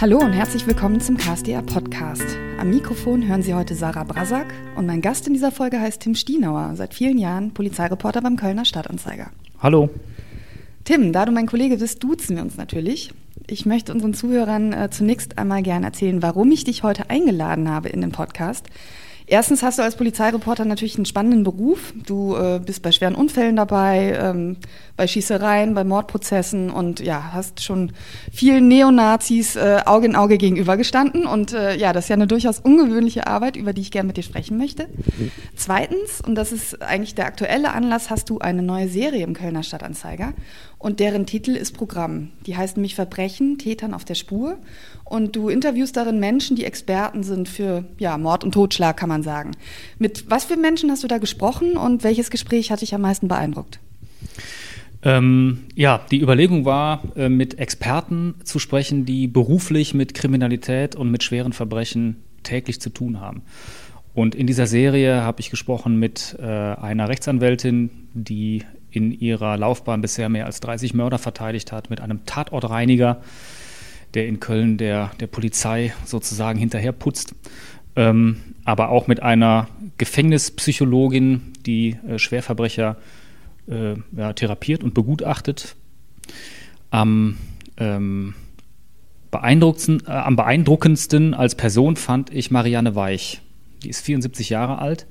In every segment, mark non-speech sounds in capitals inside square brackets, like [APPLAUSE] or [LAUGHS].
Hallo und herzlich willkommen zum KSDR Podcast. Am Mikrofon hören Sie heute Sarah Brasak und mein Gast in dieser Folge heißt Tim Stienauer, seit vielen Jahren Polizeireporter beim Kölner Stadtanzeiger. Hallo. Tim, da du mein Kollege bist, duzen wir uns natürlich. Ich möchte unseren Zuhörern äh, zunächst einmal gerne erzählen, warum ich dich heute eingeladen habe in den Podcast. Erstens hast du als Polizeireporter natürlich einen spannenden Beruf. Du äh, bist bei schweren Unfällen dabei, ähm, bei Schießereien, bei Mordprozessen und ja, hast schon vielen Neonazis äh, Auge in Auge gegenübergestanden. Und äh, ja, das ist ja eine durchaus ungewöhnliche Arbeit, über die ich gerne mit dir sprechen möchte. Zweitens, und das ist eigentlich der aktuelle Anlass, hast du eine neue Serie im Kölner Stadtanzeiger und deren Titel ist Programm. Die heißt nämlich Verbrechen, Tätern auf der Spur. Und du interviewst darin Menschen, die Experten sind für ja, Mord und Totschlag, kann man sagen. Mit was für Menschen hast du da gesprochen und welches Gespräch hat dich am meisten beeindruckt? Ähm, ja, die Überlegung war, äh, mit Experten zu sprechen, die beruflich mit Kriminalität und mit schweren Verbrechen täglich zu tun haben. Und in dieser Serie habe ich gesprochen mit äh, einer Rechtsanwältin, die in ihrer Laufbahn bisher mehr als 30 Mörder verteidigt hat, mit einem Tatortreiniger, der in Köln der, der Polizei sozusagen hinterher putzt. Ähm, aber auch mit einer Gefängnispsychologin, die äh, Schwerverbrecher äh, ja, therapiert und begutachtet. Am, ähm, beeindruckendsten, äh, am beeindruckendsten als Person fand ich Marianne Weich. Die ist 74 Jahre alt,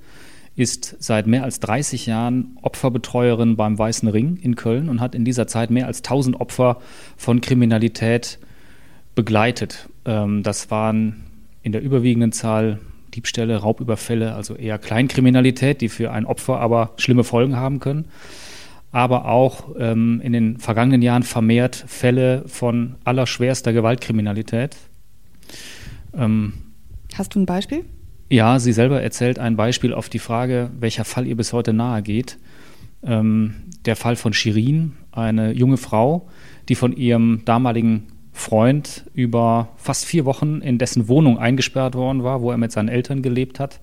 ist seit mehr als 30 Jahren Opferbetreuerin beim Weißen Ring in Köln und hat in dieser Zeit mehr als 1000 Opfer von Kriminalität begleitet. Ähm, das waren in der überwiegenden Zahl Diebstähle, Raubüberfälle, also eher Kleinkriminalität, die für ein Opfer aber schlimme Folgen haben können. Aber auch ähm, in den vergangenen Jahren vermehrt Fälle von allerschwerster Gewaltkriminalität. Ähm, Hast du ein Beispiel? Ja, sie selber erzählt ein Beispiel auf die Frage, welcher Fall ihr bis heute nahe geht. Ähm, der Fall von Shirin, eine junge Frau, die von ihrem damaligen Freund über fast vier Wochen in dessen Wohnung eingesperrt worden war, wo er mit seinen Eltern gelebt hat,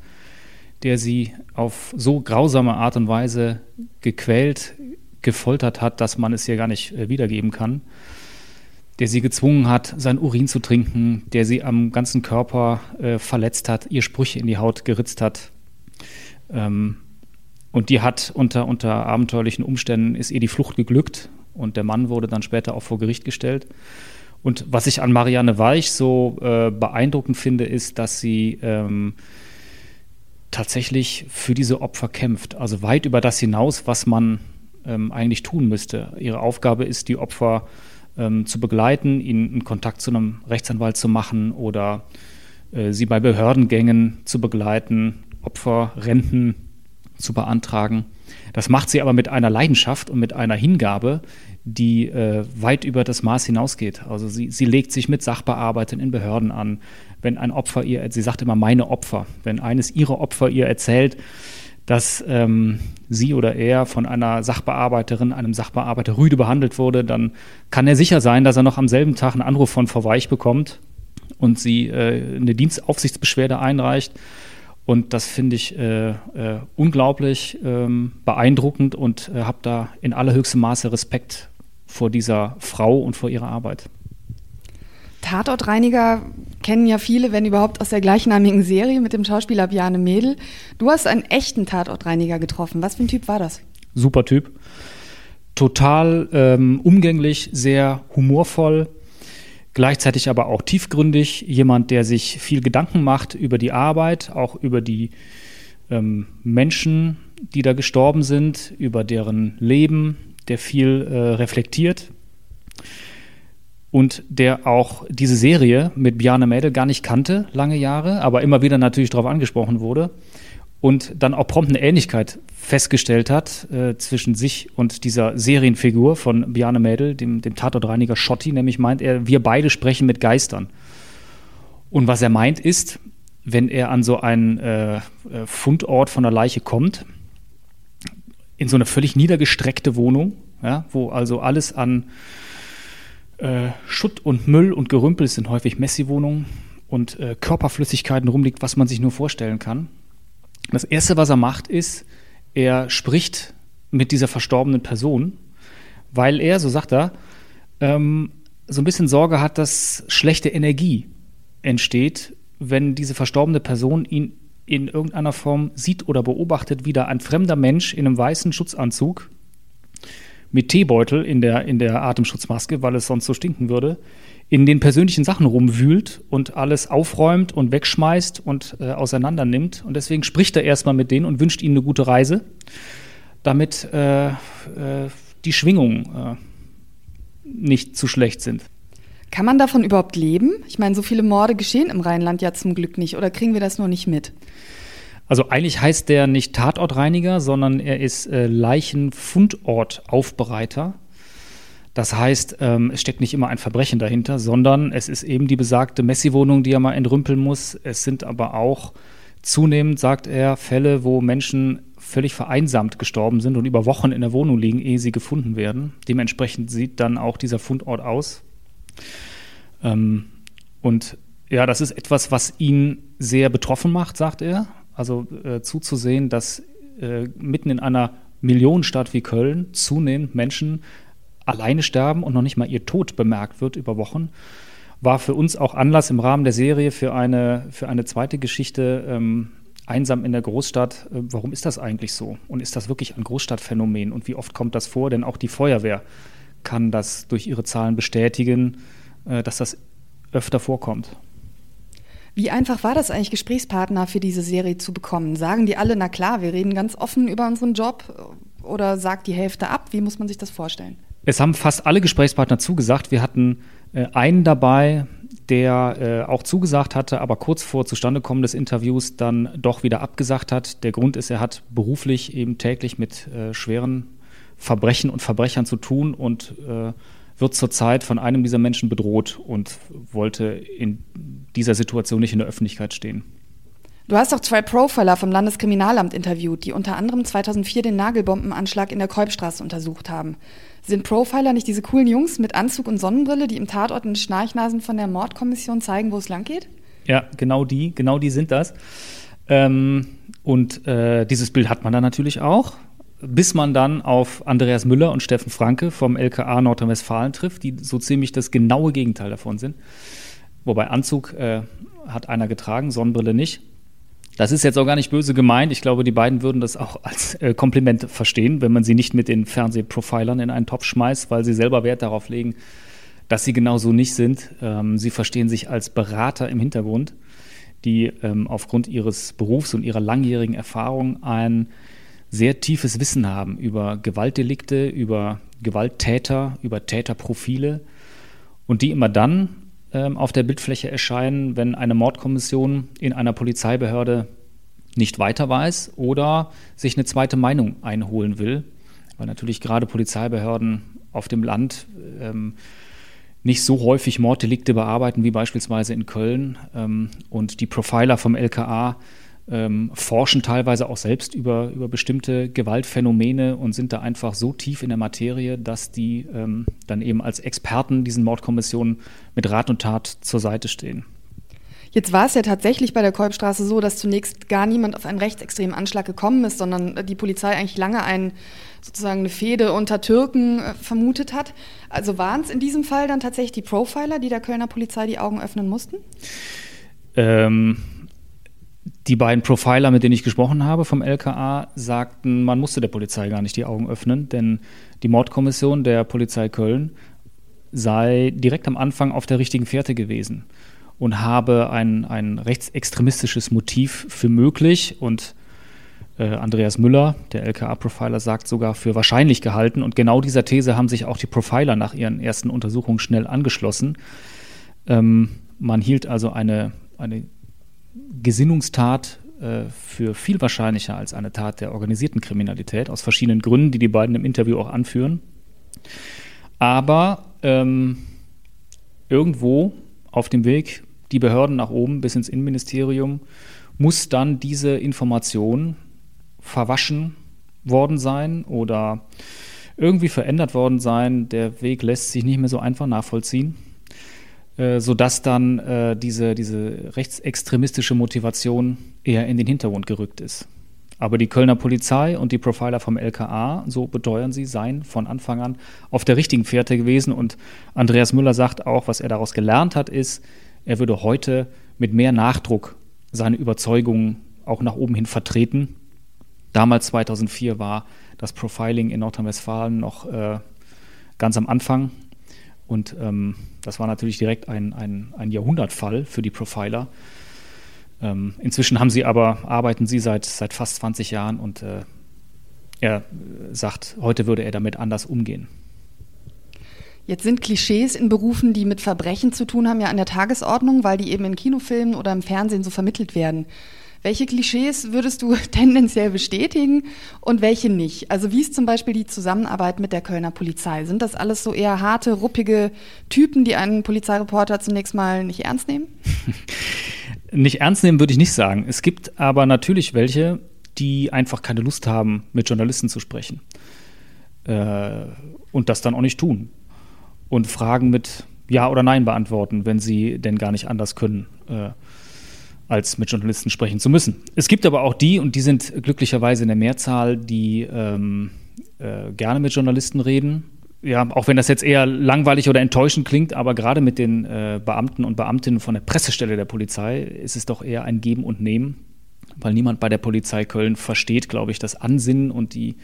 der sie auf so grausame Art und Weise gequält, gefoltert hat, dass man es hier gar nicht äh, wiedergeben kann, der sie gezwungen hat, sein Urin zu trinken, der sie am ganzen Körper äh, verletzt hat, ihr Sprüche in die Haut geritzt hat. Ähm, und die hat unter, unter abenteuerlichen Umständen, ist ihr die Flucht geglückt und der Mann wurde dann später auch vor Gericht gestellt. Und was ich an Marianne Weich so äh, beeindruckend finde, ist, dass sie ähm, tatsächlich für diese Opfer kämpft. Also weit über das hinaus, was man ähm, eigentlich tun müsste. Ihre Aufgabe ist, die Opfer ähm, zu begleiten, ihnen einen Kontakt zu einem Rechtsanwalt zu machen oder äh, sie bei Behördengängen zu begleiten, Opferrenten zu beantragen. Das macht sie aber mit einer Leidenschaft und mit einer Hingabe, die äh, weit über das Maß hinausgeht. Also sie, sie legt sich mit Sachbearbeitern in Behörden an. Wenn ein Opfer ihr, sie sagt immer meine Opfer, wenn eines ihrer Opfer ihr erzählt, dass ähm, sie oder er von einer Sachbearbeiterin, einem Sachbearbeiter rüde behandelt wurde, dann kann er sicher sein, dass er noch am selben Tag einen Anruf von Frau Weich bekommt und sie äh, eine Dienstaufsichtsbeschwerde einreicht. Und das finde ich äh, äh, unglaublich ähm, beeindruckend und äh, habe da in allerhöchstem Maße Respekt vor dieser Frau und vor ihrer Arbeit. Tatortreiniger kennen ja viele, wenn überhaupt, aus der gleichnamigen Serie mit dem Schauspieler Bjarne Mädel. Du hast einen echten Tatortreiniger getroffen. Was für ein Typ war das? Super Typ. Total ähm, umgänglich, sehr humorvoll, gleichzeitig aber auch tiefgründig. Jemand, der sich viel Gedanken macht über die Arbeit, auch über die ähm, Menschen, die da gestorben sind, über deren Leben, der viel äh, reflektiert und der auch diese Serie mit Bjarne Mädel gar nicht kannte, lange Jahre, aber immer wieder natürlich darauf angesprochen wurde und dann auch prompt eine Ähnlichkeit festgestellt hat äh, zwischen sich und dieser Serienfigur von Bjarne Mädel, dem, dem Tatortreiniger Schotti, nämlich meint er, wir beide sprechen mit Geistern. Und was er meint ist, wenn er an so einen äh, äh Fundort von der Leiche kommt, in so eine völlig niedergestreckte Wohnung, ja, wo also alles an äh, Schutt und Müll und Gerümpel sind häufig Messi-Wohnungen und äh, Körperflüssigkeiten rumliegt, was man sich nur vorstellen kann. Das Erste, was er macht, ist, er spricht mit dieser verstorbenen Person, weil er, so sagt er, ähm, so ein bisschen Sorge hat, dass schlechte Energie entsteht, wenn diese verstorbene Person ihn in irgendeiner Form sieht oder beobachtet, wie da ein fremder Mensch in einem weißen Schutzanzug mit Teebeutel in der, in der Atemschutzmaske, weil es sonst so stinken würde, in den persönlichen Sachen rumwühlt und alles aufräumt und wegschmeißt und äh, auseinander nimmt. Und deswegen spricht er erstmal mit denen und wünscht ihnen eine gute Reise, damit äh, äh, die Schwingungen äh, nicht zu schlecht sind. Kann man davon überhaupt leben? Ich meine, so viele Morde geschehen im Rheinland ja zum Glück nicht. Oder kriegen wir das nur nicht mit? Also eigentlich heißt der nicht Tatortreiniger, sondern er ist äh, Leichenfundortaufbereiter. Das heißt, ähm, es steckt nicht immer ein Verbrechen dahinter, sondern es ist eben die besagte Messi-Wohnung, die er mal entrümpeln muss. Es sind aber auch zunehmend, sagt er, Fälle, wo Menschen völlig vereinsamt gestorben sind und über Wochen in der Wohnung liegen, ehe sie gefunden werden. Dementsprechend sieht dann auch dieser Fundort aus. Ähm, und ja, das ist etwas, was ihn sehr betroffen macht, sagt er. Also äh, zuzusehen, dass äh, mitten in einer Millionenstadt wie Köln zunehmend Menschen alleine sterben und noch nicht mal ihr Tod bemerkt wird über Wochen, war für uns auch Anlass im Rahmen der Serie für eine, für eine zweite Geschichte, ähm, einsam in der Großstadt. Äh, warum ist das eigentlich so? Und ist das wirklich ein Großstadtphänomen? Und wie oft kommt das vor? Denn auch die Feuerwehr kann das durch ihre Zahlen bestätigen, äh, dass das öfter vorkommt. Wie einfach war das eigentlich, Gesprächspartner für diese Serie zu bekommen? Sagen die alle, na klar, wir reden ganz offen über unseren Job oder sagt die Hälfte ab? Wie muss man sich das vorstellen? Es haben fast alle Gesprächspartner zugesagt. Wir hatten äh, einen dabei, der äh, auch zugesagt hatte, aber kurz vor Zustandekommen des Interviews dann doch wieder abgesagt hat. Der Grund ist, er hat beruflich eben täglich mit äh, schweren Verbrechen und Verbrechern zu tun und äh, wird zurzeit von einem dieser Menschen bedroht und wollte in dieser Situation nicht in der Öffentlichkeit stehen. Du hast auch zwei Profiler vom Landeskriminalamt interviewt, die unter anderem 2004 den Nagelbombenanschlag in der Kolbstraße untersucht haben. Sind Profiler nicht diese coolen Jungs mit Anzug und Sonnenbrille, die im Tatort in Schnarchnasen von der Mordkommission zeigen, wo es lang geht? Ja, genau die, genau die sind das. Ähm, und äh, dieses Bild hat man dann natürlich auch bis man dann auf Andreas Müller und Steffen Franke vom LKA Nordrhein-Westfalen trifft, die so ziemlich das genaue Gegenteil davon sind. Wobei Anzug äh, hat einer getragen, Sonnenbrille nicht. Das ist jetzt auch gar nicht böse gemeint. Ich glaube, die beiden würden das auch als äh, Kompliment verstehen, wenn man sie nicht mit den Fernsehprofilern in einen Topf schmeißt, weil sie selber Wert darauf legen, dass sie genau so nicht sind. Ähm, sie verstehen sich als Berater im Hintergrund, die ähm, aufgrund ihres Berufs und ihrer langjährigen Erfahrung ein sehr tiefes Wissen haben über Gewaltdelikte, über Gewalttäter, über Täterprofile und die immer dann ähm, auf der Bildfläche erscheinen, wenn eine Mordkommission in einer Polizeibehörde nicht weiter weiß oder sich eine zweite Meinung einholen will, weil natürlich gerade Polizeibehörden auf dem Land ähm, nicht so häufig Morddelikte bearbeiten wie beispielsweise in Köln ähm, und die Profiler vom LKA ähm, forschen teilweise auch selbst über, über bestimmte Gewaltphänomene und sind da einfach so tief in der Materie, dass die ähm, dann eben als Experten diesen Mordkommissionen mit Rat und Tat zur Seite stehen. Jetzt war es ja tatsächlich bei der Kolbstraße so, dass zunächst gar niemand auf einen rechtsextremen Anschlag gekommen ist, sondern die Polizei eigentlich lange ein, sozusagen eine Fehde unter Türken äh, vermutet hat. Also waren es in diesem Fall dann tatsächlich die Profiler, die der Kölner Polizei die Augen öffnen mussten? Ähm, die beiden Profiler, mit denen ich gesprochen habe vom LKA, sagten, man musste der Polizei gar nicht die Augen öffnen, denn die Mordkommission der Polizei Köln sei direkt am Anfang auf der richtigen Fährte gewesen und habe ein, ein rechtsextremistisches Motiv für möglich und äh, Andreas Müller, der LKA-Profiler, sagt sogar für wahrscheinlich gehalten. Und genau dieser These haben sich auch die Profiler nach ihren ersten Untersuchungen schnell angeschlossen. Ähm, man hielt also eine, eine Gesinnungstat äh, für viel wahrscheinlicher als eine Tat der organisierten Kriminalität, aus verschiedenen Gründen, die die beiden im Interview auch anführen. Aber ähm, irgendwo auf dem Weg die Behörden nach oben bis ins Innenministerium muss dann diese Information verwaschen worden sein oder irgendwie verändert worden sein. Der Weg lässt sich nicht mehr so einfach nachvollziehen. Äh, sodass dann äh, diese, diese rechtsextremistische Motivation eher in den Hintergrund gerückt ist. Aber die Kölner Polizei und die Profiler vom LKA, so beteuern sie, seien von Anfang an auf der richtigen Fährte gewesen. Und Andreas Müller sagt auch, was er daraus gelernt hat, ist, er würde heute mit mehr Nachdruck seine Überzeugungen auch nach oben hin vertreten. Damals 2004 war das Profiling in Nordrhein-Westfalen noch äh, ganz am Anfang. Und ähm, das war natürlich direkt ein, ein, ein Jahrhundertfall für die Profiler. Ähm, inzwischen haben sie aber, arbeiten sie seit, seit fast 20 Jahren und äh, er sagt, heute würde er damit anders umgehen. Jetzt sind Klischees in Berufen, die mit Verbrechen zu tun haben, ja an der Tagesordnung, weil die eben in Kinofilmen oder im Fernsehen so vermittelt werden. Welche Klischees würdest du [LAUGHS] tendenziell bestätigen und welche nicht? Also wie ist zum Beispiel die Zusammenarbeit mit der Kölner Polizei? Sind das alles so eher harte, ruppige Typen, die einen Polizeireporter zunächst mal nicht ernst nehmen? [LAUGHS] nicht ernst nehmen würde ich nicht sagen. Es gibt aber natürlich welche, die einfach keine Lust haben, mit Journalisten zu sprechen. Äh, und das dann auch nicht tun. Und Fragen mit Ja oder Nein beantworten, wenn sie denn gar nicht anders können. Äh, als mit Journalisten sprechen zu müssen. Es gibt aber auch die, und die sind glücklicherweise in der Mehrzahl, die ähm, äh, gerne mit Journalisten reden. Ja, auch wenn das jetzt eher langweilig oder enttäuschend klingt, aber gerade mit den äh, Beamten und Beamtinnen von der Pressestelle der Polizei ist es doch eher ein Geben und Nehmen, weil niemand bei der Polizei Köln versteht, glaube ich, das Ansinnen und die,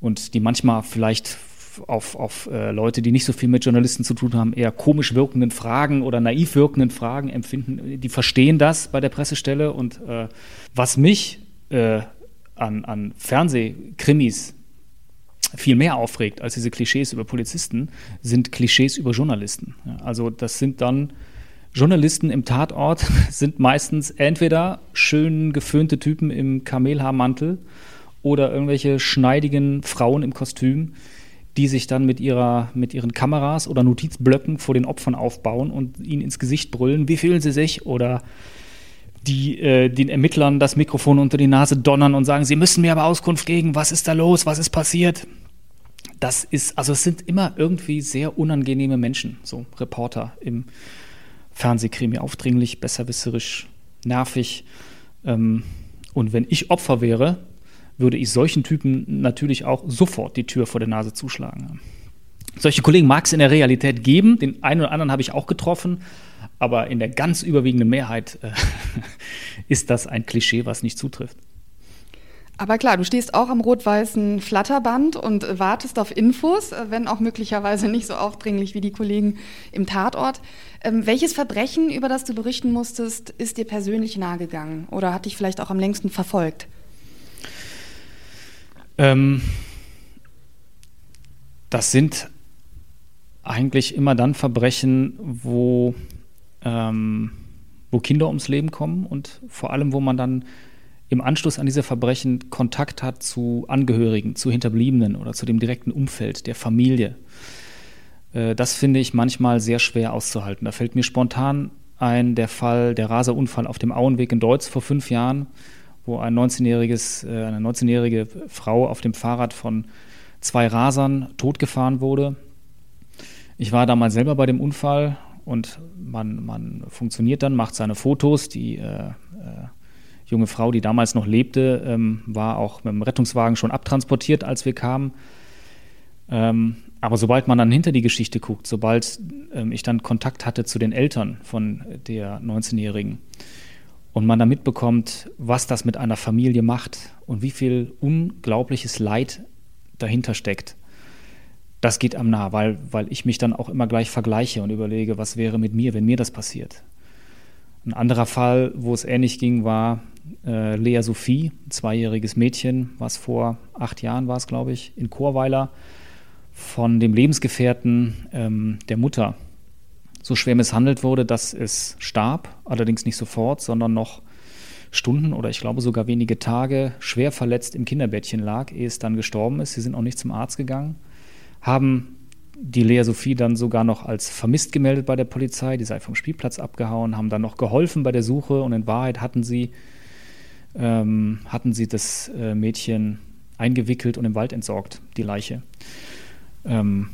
und die manchmal vielleicht auf, auf äh, Leute, die nicht so viel mit Journalisten zu tun haben, eher komisch wirkenden Fragen oder naiv wirkenden Fragen empfinden. Die verstehen das bei der Pressestelle. Und äh, was mich äh, an, an Fernsehkrimis viel mehr aufregt als diese Klischees über Polizisten, sind Klischees über Journalisten. Ja, also das sind dann Journalisten im Tatort, [LAUGHS] sind meistens entweder schön geföhnte Typen im Kamelhaarmantel oder irgendwelche schneidigen Frauen im Kostüm, die sich dann mit, ihrer, mit ihren Kameras oder Notizblöcken vor den Opfern aufbauen und ihnen ins Gesicht brüllen, wie fühlen sie sich? Oder die äh, den Ermittlern das Mikrofon unter die Nase donnern und sagen, sie müssen mir aber Auskunft geben, was ist da los, was ist passiert? Das ist, also es sind immer irgendwie sehr unangenehme Menschen, so Reporter im Fernsehkrimi, aufdringlich, besserwisserisch, nervig. Ähm, und wenn ich Opfer wäre, würde ich solchen Typen natürlich auch sofort die Tür vor der Nase zuschlagen. Solche Kollegen mag es in der Realität geben, den einen oder anderen habe ich auch getroffen, aber in der ganz überwiegenden Mehrheit äh, [LAUGHS] ist das ein Klischee, was nicht zutrifft. Aber klar, du stehst auch am rot-weißen Flatterband und wartest auf Infos, äh, wenn auch möglicherweise nicht so aufdringlich wie die Kollegen im Tatort. Ähm, welches Verbrechen, über das du berichten musstest, ist dir persönlich nahegegangen oder hat dich vielleicht auch am längsten verfolgt? Ähm, das sind eigentlich immer dann Verbrechen, wo, ähm, wo Kinder ums Leben kommen und vor allem, wo man dann im Anschluss an diese Verbrechen Kontakt hat zu Angehörigen, zu Hinterbliebenen oder zu dem direkten Umfeld der Familie. Äh, das finde ich manchmal sehr schwer auszuhalten. Da fällt mir spontan ein der Fall, der Raserunfall auf dem Auenweg in Deutz vor fünf Jahren, wo ein 19-jähriges, äh, eine 19-jährige Frau auf dem Fahrrad von zwei Rasern totgefahren wurde. Ich war damals selber bei dem Unfall und man, man funktioniert dann, macht seine Fotos. Die äh, äh, junge Frau, die damals noch lebte, ähm, war auch mit dem Rettungswagen schon abtransportiert, als wir kamen. Ähm, aber sobald man dann hinter die Geschichte guckt, sobald ähm, ich dann Kontakt hatte zu den Eltern von der 19-Jährigen, und man da mitbekommt, was das mit einer Familie macht und wie viel unglaubliches Leid dahinter steckt, das geht am nah, weil, weil ich mich dann auch immer gleich vergleiche und überlege, was wäre mit mir, wenn mir das passiert. Ein anderer Fall, wo es ähnlich ging, war äh, Lea Sophie, ein zweijähriges Mädchen, was vor acht Jahren war es, glaube ich, in Chorweiler von dem Lebensgefährten ähm, der Mutter so schwer misshandelt wurde, dass es starb, allerdings nicht sofort, sondern noch Stunden oder ich glaube sogar wenige Tage schwer verletzt im Kinderbettchen lag, ehe es dann gestorben ist. Sie sind auch nicht zum Arzt gegangen, haben die Lea Sophie dann sogar noch als vermisst gemeldet bei der Polizei, die sei vom Spielplatz abgehauen, haben dann noch geholfen bei der Suche und in Wahrheit hatten sie, ähm, hatten sie das äh, Mädchen eingewickelt und im Wald entsorgt, die Leiche. Ähm,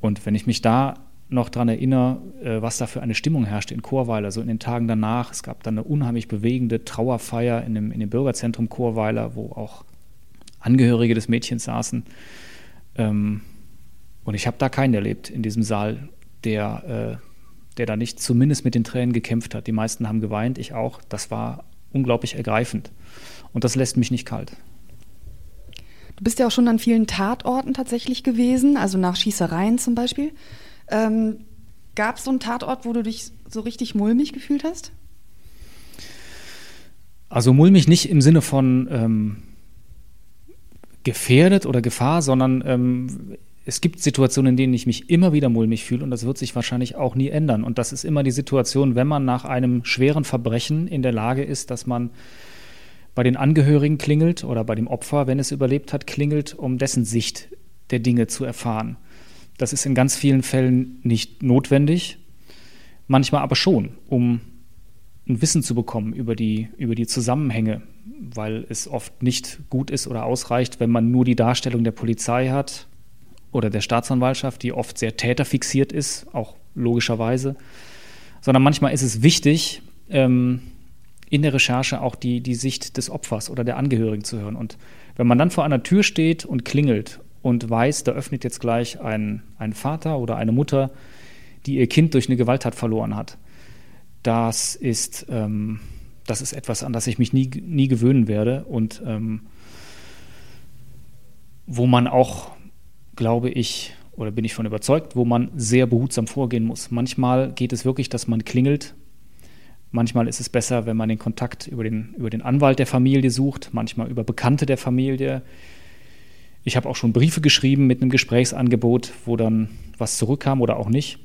und wenn ich mich da noch daran erinnere, äh, was da für eine Stimmung herrschte in Chorweiler, so in den Tagen danach. Es gab dann eine unheimlich bewegende Trauerfeier in dem, in dem Bürgerzentrum Chorweiler, wo auch Angehörige des Mädchens saßen. Ähm, und ich habe da keinen erlebt in diesem Saal, der, äh, der da nicht zumindest mit den Tränen gekämpft hat. Die meisten haben geweint, ich auch. Das war unglaublich ergreifend. Und das lässt mich nicht kalt. Du bist ja auch schon an vielen Tatorten tatsächlich gewesen, also nach Schießereien zum Beispiel. Ähm, Gab es so einen Tatort, wo du dich so richtig mulmig gefühlt hast? Also mulmig nicht im Sinne von ähm, gefährdet oder Gefahr, sondern ähm, es gibt Situationen, in denen ich mich immer wieder mulmig fühle und das wird sich wahrscheinlich auch nie ändern. Und das ist immer die Situation, wenn man nach einem schweren Verbrechen in der Lage ist, dass man bei den Angehörigen klingelt oder bei dem Opfer, wenn es überlebt hat, klingelt, um dessen Sicht der Dinge zu erfahren. Das ist in ganz vielen Fällen nicht notwendig, manchmal aber schon, um ein Wissen zu bekommen über die, über die Zusammenhänge, weil es oft nicht gut ist oder ausreicht, wenn man nur die Darstellung der Polizei hat oder der Staatsanwaltschaft, die oft sehr täterfixiert ist, auch logischerweise, sondern manchmal ist es wichtig, ähm, in der Recherche auch die, die Sicht des Opfers oder der Angehörigen zu hören. Und wenn man dann vor einer Tür steht und klingelt und weiß, da öffnet jetzt gleich ein, ein Vater oder eine Mutter, die ihr Kind durch eine Gewalttat verloren hat, das ist, ähm, das ist etwas, an das ich mich nie, nie gewöhnen werde und ähm, wo man auch, glaube ich, oder bin ich von überzeugt, wo man sehr behutsam vorgehen muss. Manchmal geht es wirklich, dass man klingelt Manchmal ist es besser, wenn man den Kontakt über den, über den Anwalt der Familie sucht, manchmal über Bekannte der Familie. Ich habe auch schon Briefe geschrieben mit einem Gesprächsangebot, wo dann was zurückkam oder auch nicht.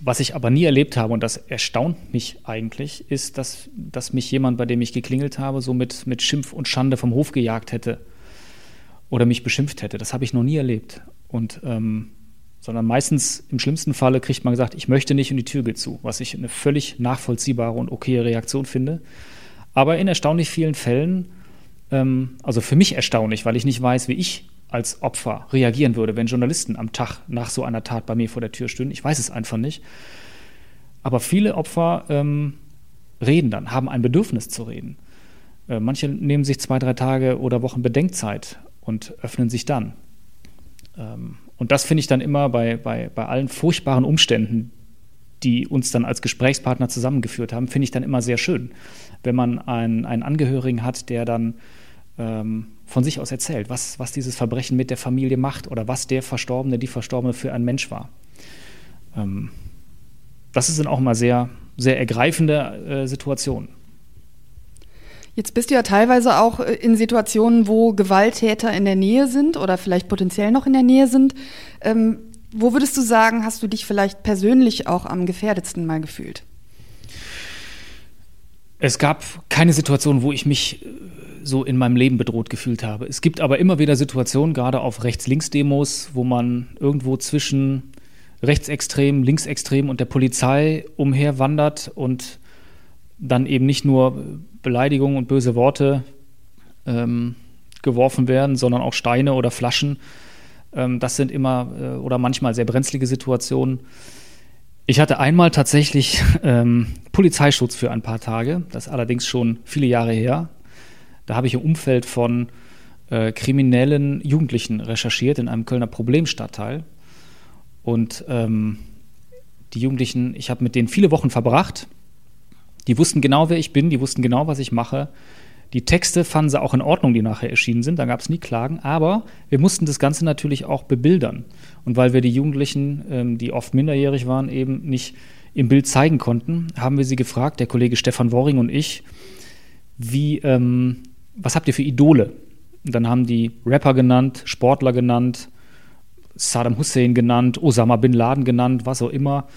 Was ich aber nie erlebt habe, und das erstaunt mich eigentlich, ist, dass, dass mich jemand, bei dem ich geklingelt habe, so mit, mit Schimpf und Schande vom Hof gejagt hätte oder mich beschimpft hätte. Das habe ich noch nie erlebt. Und ähm, sondern meistens im schlimmsten Falle kriegt man gesagt, ich möchte nicht und die Tür geht zu, was ich eine völlig nachvollziehbare und okaye Reaktion finde. Aber in erstaunlich vielen Fällen, ähm, also für mich erstaunlich, weil ich nicht weiß, wie ich als Opfer reagieren würde, wenn Journalisten am Tag nach so einer Tat bei mir vor der Tür stünden. Ich weiß es einfach nicht. Aber viele Opfer ähm, reden dann, haben ein Bedürfnis zu reden. Äh, manche nehmen sich zwei, drei Tage oder Wochen Bedenkzeit und öffnen sich dann. Ähm, und das finde ich dann immer bei, bei, bei allen furchtbaren Umständen, die uns dann als Gesprächspartner zusammengeführt haben, finde ich dann immer sehr schön, wenn man einen, einen Angehörigen hat, der dann ähm, von sich aus erzählt, was, was dieses Verbrechen mit der Familie macht oder was der Verstorbene, die Verstorbene für ein Mensch war. Ähm, das ist dann auch immer sehr, sehr ergreifende äh, Situationen. Jetzt bist du ja teilweise auch äh, in Situationen, wo Gewalttäter in der Nähe sind oder vielleicht potenziell noch in der Nähe sind. Ähm, wo würdest du sagen, hast du dich vielleicht persönlich auch am gefährdetsten mal gefühlt? Es gab keine Situation, wo ich mich äh, so in meinem Leben bedroht gefühlt habe. Es gibt aber immer wieder Situationen, gerade auf Rechts-Links-Demos, wo man irgendwo zwischen Rechtsextrem, Linksextrem und der Polizei umherwandert und dann eben nicht nur Beleidigungen und böse Worte ähm, geworfen werden, sondern auch Steine oder Flaschen. Ähm, das sind immer äh, oder manchmal sehr brenzlige Situationen. Ich hatte einmal tatsächlich [LAUGHS] ähm, Polizeischutz für ein paar Tage, das ist allerdings schon viele Jahre her. Da habe ich im Umfeld von äh, kriminellen Jugendlichen recherchiert in einem Kölner Problemstadtteil. Und ähm, die Jugendlichen, ich habe mit denen viele Wochen verbracht die wussten genau, wer ich bin, die wussten genau, was ich mache. Die Texte fanden sie auch in Ordnung, die nachher erschienen sind, da gab es nie Klagen, aber wir mussten das Ganze natürlich auch bebildern. Und weil wir die Jugendlichen, ähm, die oft minderjährig waren, eben nicht im Bild zeigen konnten, haben wir sie gefragt, der Kollege Stefan Worring und ich, wie, ähm, was habt ihr für Idole? Und dann haben die Rapper genannt, Sportler genannt, Saddam Hussein genannt, Osama Bin Laden genannt, was auch immer.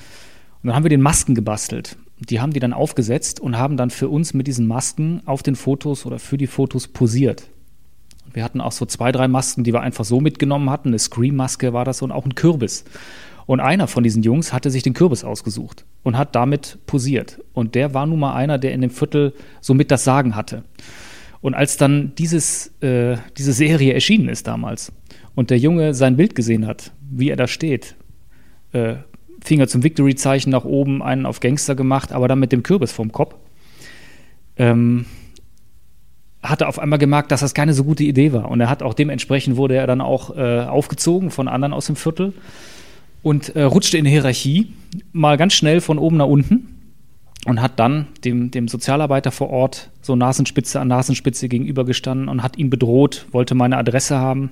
Und dann haben wir den Masken gebastelt die haben die dann aufgesetzt und haben dann für uns mit diesen Masken auf den Fotos oder für die Fotos posiert. Wir hatten auch so zwei, drei Masken, die wir einfach so mitgenommen hatten. Eine Scream-Maske war das und auch ein Kürbis. Und einer von diesen Jungs hatte sich den Kürbis ausgesucht und hat damit posiert. Und der war nun mal einer, der in dem Viertel so mit das Sagen hatte. Und als dann dieses, äh, diese Serie erschienen ist damals und der Junge sein Bild gesehen hat, wie er da steht, äh, Finger zum Victory-Zeichen nach oben, einen auf Gangster gemacht, aber dann mit dem Kürbis vorm Kopf. Ähm, hatte auf einmal gemerkt, dass das keine so gute Idee war. Und er hat auch dementsprechend wurde er dann auch äh, aufgezogen von anderen aus dem Viertel und äh, rutschte in Hierarchie mal ganz schnell von oben nach unten und hat dann dem, dem Sozialarbeiter vor Ort so Nasenspitze an Nasenspitze gegenübergestanden und hat ihn bedroht, wollte meine Adresse haben,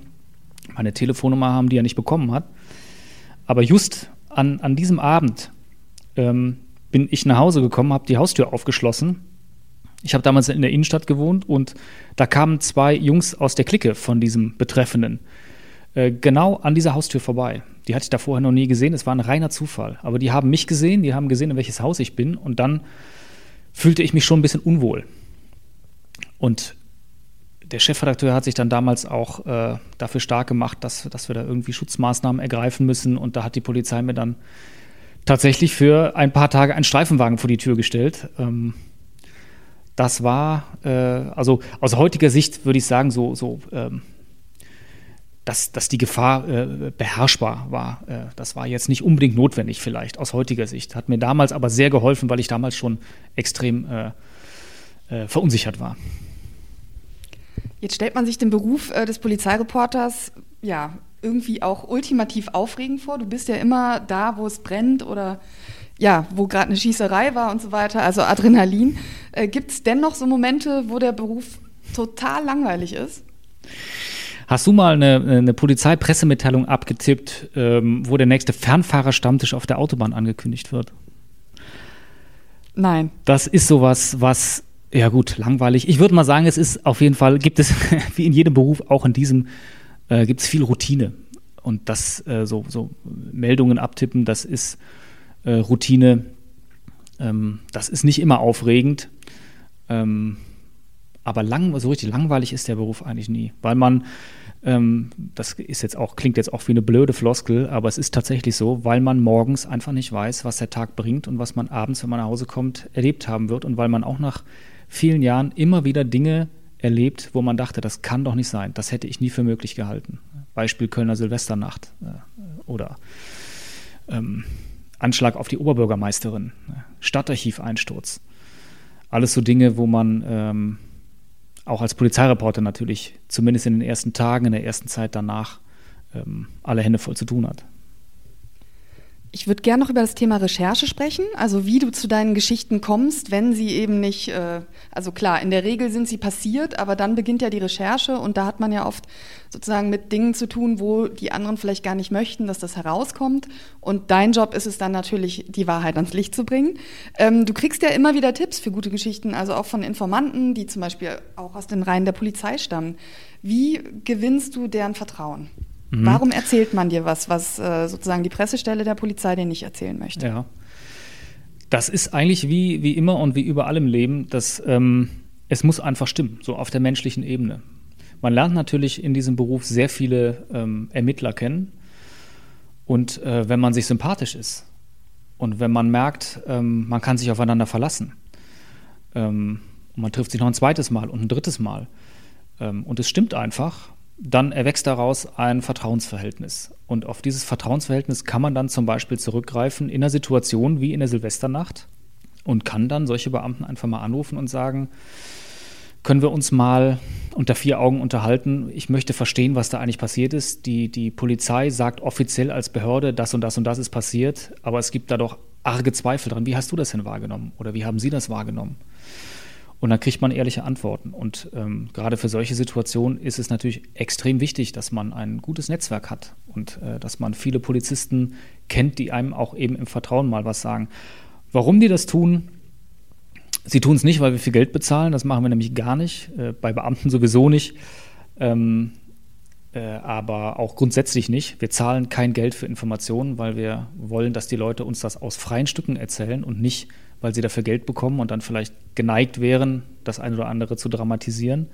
meine Telefonnummer haben, die er nicht bekommen hat. Aber just an, an diesem Abend ähm, bin ich nach Hause gekommen, habe die Haustür aufgeschlossen. Ich habe damals in der Innenstadt gewohnt und da kamen zwei Jungs aus der Clique von diesem Betreffenden genau an dieser Haustür vorbei. Die hatte ich da vorher noch nie gesehen. Es war ein reiner Zufall. Aber die haben mich gesehen, die haben gesehen, in welches Haus ich bin. Und dann fühlte ich mich schon ein bisschen unwohl. Und der Chefredakteur hat sich dann damals auch äh, dafür stark gemacht, dass, dass wir da irgendwie Schutzmaßnahmen ergreifen müssen. Und da hat die Polizei mir dann tatsächlich für ein paar Tage einen Streifenwagen vor die Tür gestellt. Ähm, das war, äh, also aus heutiger Sicht würde ich sagen, so, so ähm, dass, dass die Gefahr äh, beherrschbar war. Äh, das war jetzt nicht unbedingt notwendig vielleicht aus heutiger Sicht. Hat mir damals aber sehr geholfen, weil ich damals schon extrem äh, äh verunsichert war. Jetzt stellt man sich den Beruf äh, des Polizeireporters ja irgendwie auch ultimativ aufregend vor. Du bist ja immer da, wo es brennt oder ja, wo gerade eine Schießerei war und so weiter, also Adrenalin. Äh, Gibt es dennoch so Momente, wo der Beruf total langweilig ist? Hast du mal eine, eine Polizeipressemitteilung abgetippt, ähm, wo der nächste Fernfahrerstammtisch auf der Autobahn angekündigt wird? Nein. Das ist sowas, was, ja gut, langweilig. Ich würde mal sagen, es ist auf jeden Fall, gibt es, [LAUGHS] wie in jedem Beruf, auch in diesem, äh, gibt es viel Routine. Und das, äh, so, so Meldungen abtippen, das ist äh, Routine. Ähm, das ist nicht immer aufregend. Ähm, aber lang, so richtig langweilig ist der Beruf eigentlich nie, weil man ähm, das ist jetzt auch, klingt jetzt auch wie eine blöde Floskel, aber es ist tatsächlich so, weil man morgens einfach nicht weiß, was der Tag bringt und was man abends, wenn man nach Hause kommt, erlebt haben wird und weil man auch nach vielen Jahren immer wieder Dinge erlebt, wo man dachte, das kann doch nicht sein, das hätte ich nie für möglich gehalten. Beispiel Kölner Silvesternacht äh, oder ähm, Anschlag auf die Oberbürgermeisterin, äh, Stadtarchiveinsturz. Alles so Dinge, wo man ähm, auch als Polizeireporter natürlich, zumindest in den ersten Tagen, in der ersten Zeit danach, ähm, alle Hände voll zu tun hat. Ich würde gerne noch über das Thema Recherche sprechen, also wie du zu deinen Geschichten kommst, wenn sie eben nicht, äh, also klar, in der Regel sind sie passiert, aber dann beginnt ja die Recherche und da hat man ja oft sozusagen mit Dingen zu tun, wo die anderen vielleicht gar nicht möchten, dass das herauskommt. Und dein Job ist es dann natürlich, die Wahrheit ans Licht zu bringen. Ähm, du kriegst ja immer wieder Tipps für gute Geschichten, also auch von Informanten, die zum Beispiel auch aus den Reihen der Polizei stammen. Wie gewinnst du deren Vertrauen? Mhm. Warum erzählt man dir was, was äh, sozusagen die Pressestelle der Polizei dir nicht erzählen möchte? Ja. Das ist eigentlich wie, wie immer und wie überall im Leben, dass ähm, es muss einfach stimmen, so auf der menschlichen Ebene. Man lernt natürlich in diesem Beruf sehr viele ähm, Ermittler kennen. Und äh, wenn man sich sympathisch ist und wenn man merkt, ähm, man kann sich aufeinander verlassen ähm, und man trifft sich noch ein zweites Mal und ein drittes Mal ähm, und es stimmt einfach, dann erwächst daraus ein Vertrauensverhältnis. Und auf dieses Vertrauensverhältnis kann man dann zum Beispiel zurückgreifen in einer Situation wie in der Silvesternacht und kann dann solche Beamten einfach mal anrufen und sagen, können wir uns mal unter vier Augen unterhalten. Ich möchte verstehen, was da eigentlich passiert ist. Die, die Polizei sagt offiziell als Behörde, das und das und das ist passiert, aber es gibt da doch arge Zweifel dran. Wie hast du das denn wahrgenommen? Oder wie haben Sie das wahrgenommen? Und dann kriegt man ehrliche Antworten. Und ähm, gerade für solche Situationen ist es natürlich extrem wichtig, dass man ein gutes Netzwerk hat und äh, dass man viele Polizisten kennt, die einem auch eben im Vertrauen mal was sagen. Warum die das tun? Sie tun es nicht, weil wir viel Geld bezahlen. Das machen wir nämlich gar nicht. Äh, bei Beamten sowieso nicht. Ähm, äh, aber auch grundsätzlich nicht. Wir zahlen kein Geld für Informationen, weil wir wollen, dass die Leute uns das aus freien Stücken erzählen und nicht weil sie dafür Geld bekommen und dann vielleicht geneigt wären, das eine oder andere zu dramatisieren.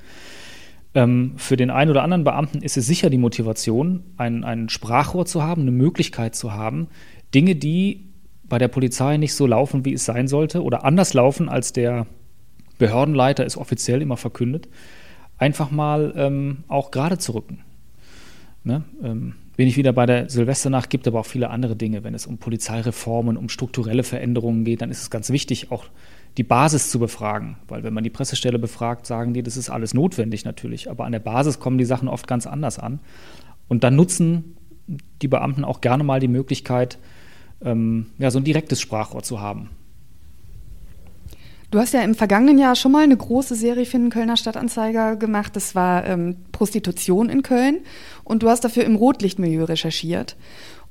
Ähm, für den einen oder anderen Beamten ist es sicher die Motivation, ein, ein Sprachrohr zu haben, eine Möglichkeit zu haben, Dinge, die bei der Polizei nicht so laufen, wie es sein sollte, oder anders laufen, als der Behördenleiter es offiziell immer verkündet, einfach mal ähm, auch gerade zu rücken. Ne? Ähm, bin ich wieder bei der Silvesternacht, gibt aber auch viele andere Dinge. Wenn es um Polizeireformen, um strukturelle Veränderungen geht, dann ist es ganz wichtig, auch die Basis zu befragen. Weil wenn man die Pressestelle befragt, sagen die, das ist alles notwendig natürlich. Aber an der Basis kommen die Sachen oft ganz anders an. Und dann nutzen die Beamten auch gerne mal die Möglichkeit, ähm, ja, so ein direktes Sprachrohr zu haben. Du hast ja im vergangenen Jahr schon mal eine große Serie für den Kölner Stadtanzeiger gemacht. Das war ähm, Prostitution in Köln. Und du hast dafür im Rotlichtmilieu recherchiert.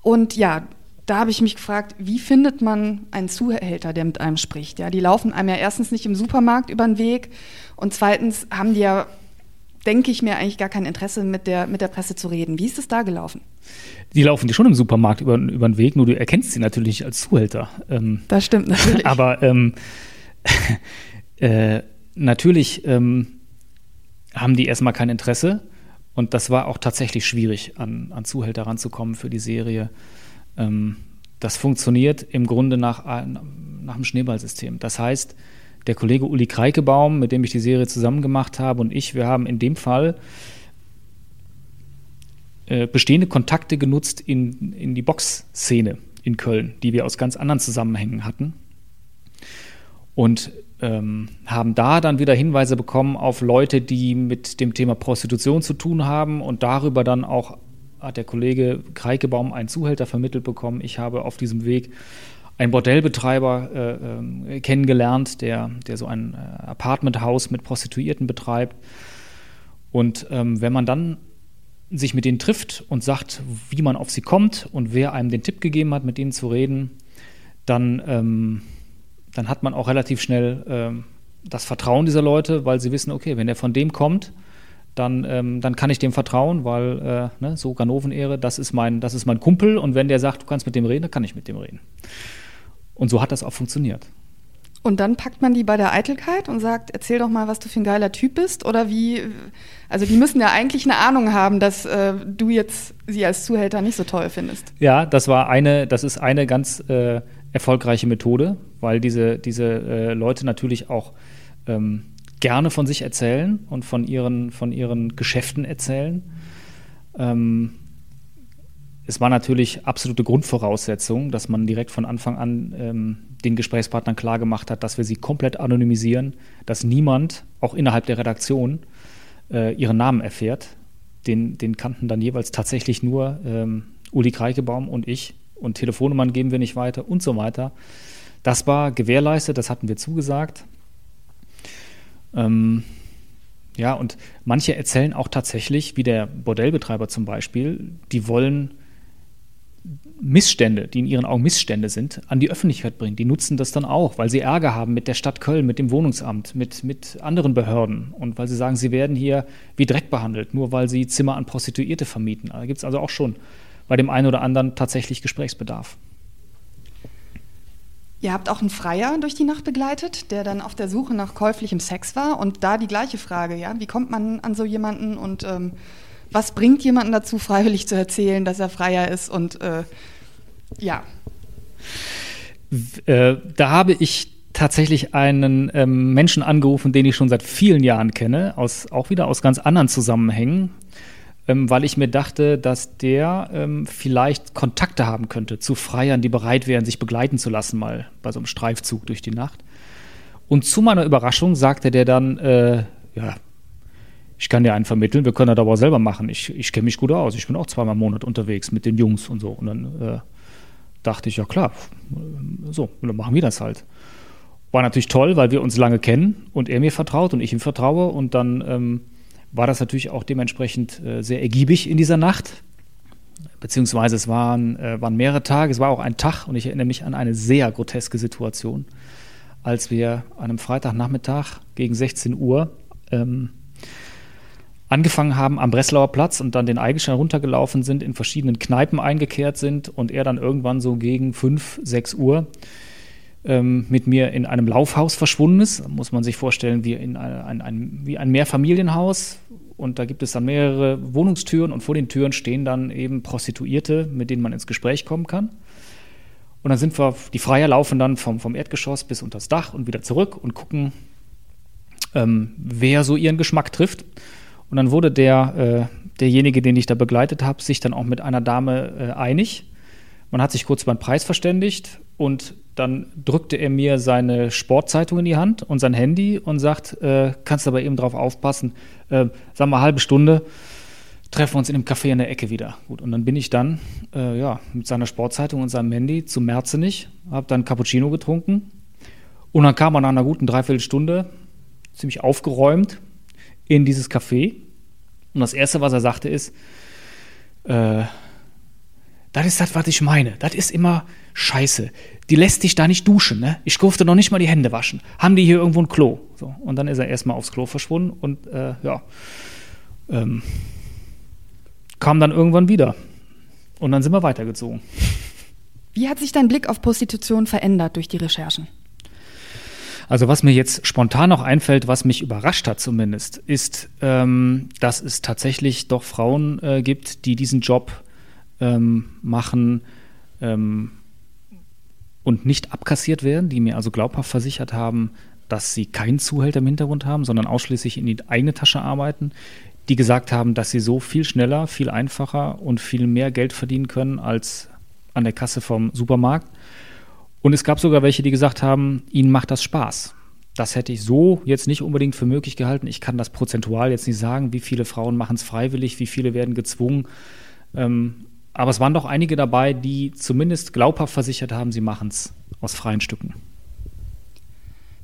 Und ja, da habe ich mich gefragt, wie findet man einen Zuhälter, der mit einem spricht? Ja, die laufen einem ja erstens nicht im Supermarkt über den Weg und zweitens haben die ja, denke ich mir, eigentlich gar kein Interesse, mit der, mit der Presse zu reden. Wie ist es da gelaufen? Die laufen die schon im Supermarkt über, über den Weg, nur du erkennst sie natürlich als Zuhälter. Ähm, das stimmt natürlich. [LAUGHS] Aber ähm, [LAUGHS] äh, natürlich ähm, haben die erstmal kein Interesse. Und das war auch tatsächlich schwierig, an, an Zuhälter ranzukommen für die Serie. Ähm, das funktioniert im Grunde nach, nach einem Schneeballsystem. Das heißt, der Kollege Uli Kreikebaum, mit dem ich die Serie zusammen gemacht habe, und ich, wir haben in dem Fall äh, bestehende Kontakte genutzt in, in die Boxszene in Köln, die wir aus ganz anderen Zusammenhängen hatten und ähm, haben da dann wieder Hinweise bekommen auf Leute, die mit dem Thema Prostitution zu tun haben und darüber dann auch hat der Kollege Kreikebaum einen Zuhälter vermittelt bekommen. Ich habe auf diesem Weg einen Bordellbetreiber äh, äh, kennengelernt, der, der so ein äh, Apartmenthaus mit Prostituierten betreibt. Und ähm, wenn man dann sich mit denen trifft und sagt, wie man auf sie kommt und wer einem den Tipp gegeben hat, mit ihnen zu reden, dann ähm, dann hat man auch relativ schnell ähm, das Vertrauen dieser Leute, weil sie wissen, okay, wenn der von dem kommt, dann, ähm, dann kann ich dem vertrauen, weil äh, ne, so Ganoven-Ehre, das ist mein, das ist mein Kumpel und wenn der sagt, du kannst mit dem reden, dann kann ich mit dem reden. Und so hat das auch funktioniert. Und dann packt man die bei der Eitelkeit und sagt, erzähl doch mal, was du für ein geiler Typ bist. Oder wie, also die müssen ja eigentlich eine Ahnung haben, dass äh, du jetzt sie als Zuhälter nicht so toll findest. Ja, das war eine, das ist eine ganz äh, erfolgreiche Methode, weil diese, diese äh, Leute natürlich auch ähm, gerne von sich erzählen und von ihren, von ihren Geschäften erzählen. Ähm, es war natürlich absolute Grundvoraussetzung, dass man direkt von Anfang an ähm, den Gesprächspartnern klargemacht hat, dass wir sie komplett anonymisieren, dass niemand, auch innerhalb der Redaktion, äh, ihren Namen erfährt. Den, den kannten dann jeweils tatsächlich nur ähm, Uli Kreikebaum und ich und Telefonnummern geben wir nicht weiter und so weiter. Das war gewährleistet, das hatten wir zugesagt. Ähm, ja, und manche erzählen auch tatsächlich, wie der Bordellbetreiber zum Beispiel, die wollen Missstände, die in ihren Augen Missstände sind, an die Öffentlichkeit bringen. Die nutzen das dann auch, weil sie Ärger haben mit der Stadt Köln, mit dem Wohnungsamt, mit, mit anderen Behörden und weil sie sagen, sie werden hier wie Dreck behandelt, nur weil sie Zimmer an Prostituierte vermieten. Da gibt es also auch schon bei dem einen oder anderen tatsächlich Gesprächsbedarf. Ihr habt auch einen Freier durch die Nacht begleitet, der dann auf der Suche nach käuflichem Sex war. Und da die gleiche Frage, ja, wie kommt man an so jemanden und ähm, was bringt jemanden dazu, freiwillig zu erzählen, dass er Freier ist? Und äh, ja. Äh, da habe ich tatsächlich einen ähm, Menschen angerufen, den ich schon seit vielen Jahren kenne, aus, auch wieder aus ganz anderen Zusammenhängen ähm, weil ich mir dachte, dass der ähm, vielleicht Kontakte haben könnte zu Freiern, die bereit wären, sich begleiten zu lassen, mal bei so einem Streifzug durch die Nacht. Und zu meiner Überraschung sagte der dann, äh, ja, ich kann dir einen vermitteln, wir können das aber selber machen. Ich, ich kenne mich gut aus, ich bin auch zweimal im Monat unterwegs mit den Jungs und so. Und dann äh, dachte ich, ja klar, so, dann machen wir das halt. War natürlich toll, weil wir uns lange kennen und er mir vertraut und ich ihm vertraue und dann ähm, war das natürlich auch dementsprechend äh, sehr ergiebig in dieser Nacht. Beziehungsweise es waren, äh, waren mehrere Tage, es war auch ein Tag und ich erinnere mich an eine sehr groteske Situation, als wir an einem Freitagnachmittag gegen 16 Uhr ähm, angefangen haben am Breslauer Platz und dann den Eigelstein runtergelaufen sind, in verschiedenen Kneipen eingekehrt sind und er dann irgendwann so gegen 5, 6 Uhr ähm, mit mir in einem Laufhaus verschwunden ist. Da muss man sich vorstellen, wie, in ein, ein, ein, wie ein Mehrfamilienhaus. Und da gibt es dann mehrere Wohnungstüren und vor den Türen stehen dann eben Prostituierte, mit denen man ins Gespräch kommen kann. Und dann sind wir, die Freier laufen dann vom, vom Erdgeschoss bis unter das Dach und wieder zurück und gucken, ähm, wer so ihren Geschmack trifft. Und dann wurde der, äh, derjenige, den ich da begleitet habe, sich dann auch mit einer Dame äh, einig. Man hat sich kurz über den Preis verständigt und dann drückte er mir seine Sportzeitung in die Hand und sein Handy und sagt, äh, kannst aber eben drauf aufpassen, äh, sagen wir halbe Stunde, treffen wir uns in dem Café in der Ecke wieder. Gut, und dann bin ich dann äh, ja, mit seiner Sportzeitung und seinem Handy zu Merzenich, habe dann Cappuccino getrunken und dann kam er nach einer guten Dreiviertelstunde, ziemlich aufgeräumt, in dieses Café. Und das Erste, was er sagte, ist, äh, das ist das, was ich meine. Das ist immer scheiße. Die lässt dich da nicht duschen. Ne? Ich durfte noch nicht mal die Hände waschen. Haben die hier irgendwo ein Klo? So. Und dann ist er erstmal aufs Klo verschwunden und äh, ja, ähm, kam dann irgendwann wieder. Und dann sind wir weitergezogen. Wie hat sich dein Blick auf Prostitution verändert durch die Recherchen? Also was mir jetzt spontan noch einfällt, was mich überrascht hat zumindest, ist, ähm, dass es tatsächlich doch Frauen äh, gibt, die diesen Job ähm, machen ähm, und nicht abkassiert werden, die mir also glaubhaft versichert haben, dass sie keinen Zuhälter im Hintergrund haben, sondern ausschließlich in die eigene Tasche arbeiten, die gesagt haben, dass sie so viel schneller, viel einfacher und viel mehr Geld verdienen können als an der Kasse vom Supermarkt. Und es gab sogar welche, die gesagt haben, ihnen macht das Spaß. Das hätte ich so jetzt nicht unbedingt für möglich gehalten. Ich kann das prozentual jetzt nicht sagen, wie viele Frauen machen es freiwillig, wie viele werden gezwungen. Ähm, aber es waren doch einige dabei, die zumindest glaubhaft versichert haben, sie machen es aus freien Stücken.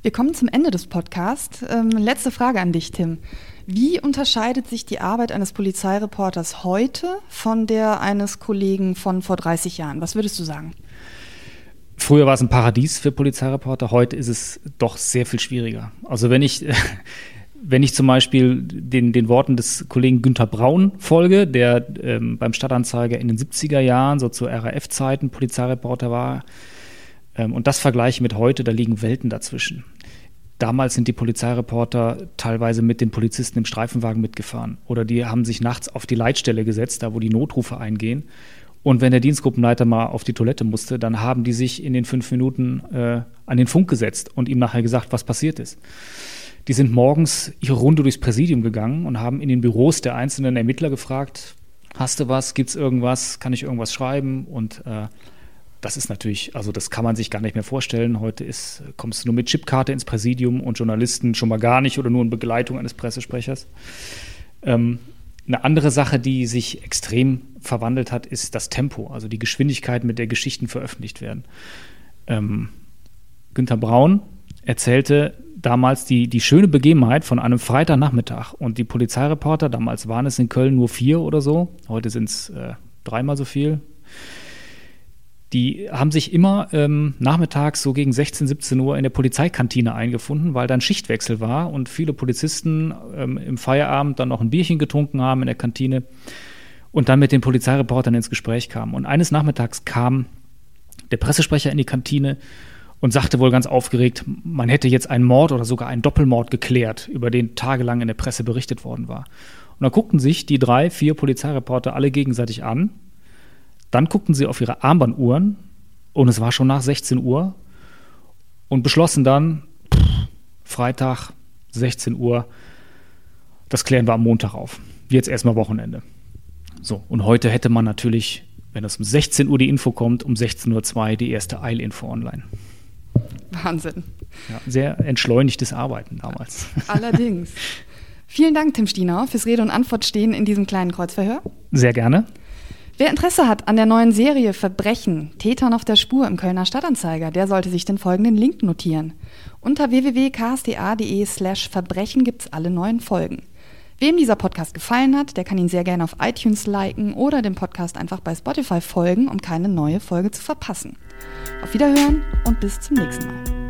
Wir kommen zum Ende des Podcasts. Ähm, letzte Frage an dich, Tim. Wie unterscheidet sich die Arbeit eines Polizeireporters heute von der eines Kollegen von vor 30 Jahren? Was würdest du sagen? Früher war es ein Paradies für Polizeireporter, heute ist es doch sehr viel schwieriger. Also wenn ich wenn ich zum Beispiel den, den Worten des Kollegen Günther Braun folge, der ähm, beim Stadtanzeiger in den 70er Jahren, so zu RAF-Zeiten, Polizeireporter war, ähm, und das vergleiche mit heute, da liegen Welten dazwischen. Damals sind die Polizeireporter teilweise mit den Polizisten im Streifenwagen mitgefahren oder die haben sich nachts auf die Leitstelle gesetzt, da wo die Notrufe eingehen. Und wenn der Dienstgruppenleiter mal auf die Toilette musste, dann haben die sich in den fünf Minuten äh, an den Funk gesetzt und ihm nachher gesagt, was passiert ist. Die sind morgens ihre Runde durchs Präsidium gegangen und haben in den Büros der einzelnen Ermittler gefragt, hast du was, gibt's irgendwas, kann ich irgendwas schreiben? Und äh, das ist natürlich, also das kann man sich gar nicht mehr vorstellen. Heute ist, kommst du nur mit Chipkarte ins Präsidium und Journalisten schon mal gar nicht oder nur in Begleitung eines Pressesprechers. Ähm, eine andere Sache, die sich extrem verwandelt hat, ist das Tempo, also die Geschwindigkeit, mit der Geschichten veröffentlicht werden. Ähm, Günther Braun erzählte damals die, die schöne Begebenheit von einem Freitagnachmittag. Und die Polizeireporter, damals waren es in Köln nur vier oder so, heute sind es äh, dreimal so viel, die haben sich immer ähm, nachmittags so gegen 16, 17 Uhr in der Polizeikantine eingefunden, weil dann Schichtwechsel war und viele Polizisten ähm, im Feierabend dann noch ein Bierchen getrunken haben in der Kantine und dann mit den Polizeireportern ins Gespräch kamen. Und eines Nachmittags kam der Pressesprecher in die Kantine und sagte wohl ganz aufgeregt, man hätte jetzt einen Mord oder sogar einen Doppelmord geklärt, über den tagelang in der Presse berichtet worden war. Und dann guckten sich die drei, vier Polizeireporter alle gegenseitig an. Dann guckten sie auf ihre Armbanduhren und es war schon nach 16 Uhr und beschlossen dann, Freitag, 16 Uhr, das klären wir am Montag auf. Jetzt erstmal Wochenende. So, und heute hätte man natürlich, wenn es um 16 Uhr die Info kommt, um 16.02 Uhr die erste Eilinfo online. [LAUGHS] Wahnsinn. Ja, sehr entschleunigtes Arbeiten damals. [LAUGHS] Allerdings. Vielen Dank, Tim Stienau, fürs Rede und Antwort stehen in diesem kleinen Kreuzverhör. Sehr gerne. Wer Interesse hat an der neuen Serie Verbrechen, Tätern auf der Spur im Kölner Stadtanzeiger, der sollte sich den folgenden Link notieren. Unter www.ksda.de slash Verbrechen gibt's alle neuen Folgen. Wem dieser Podcast gefallen hat, der kann ihn sehr gerne auf iTunes liken oder dem Podcast einfach bei Spotify folgen, um keine neue Folge zu verpassen. Auf Wiederhören und bis zum nächsten Mal.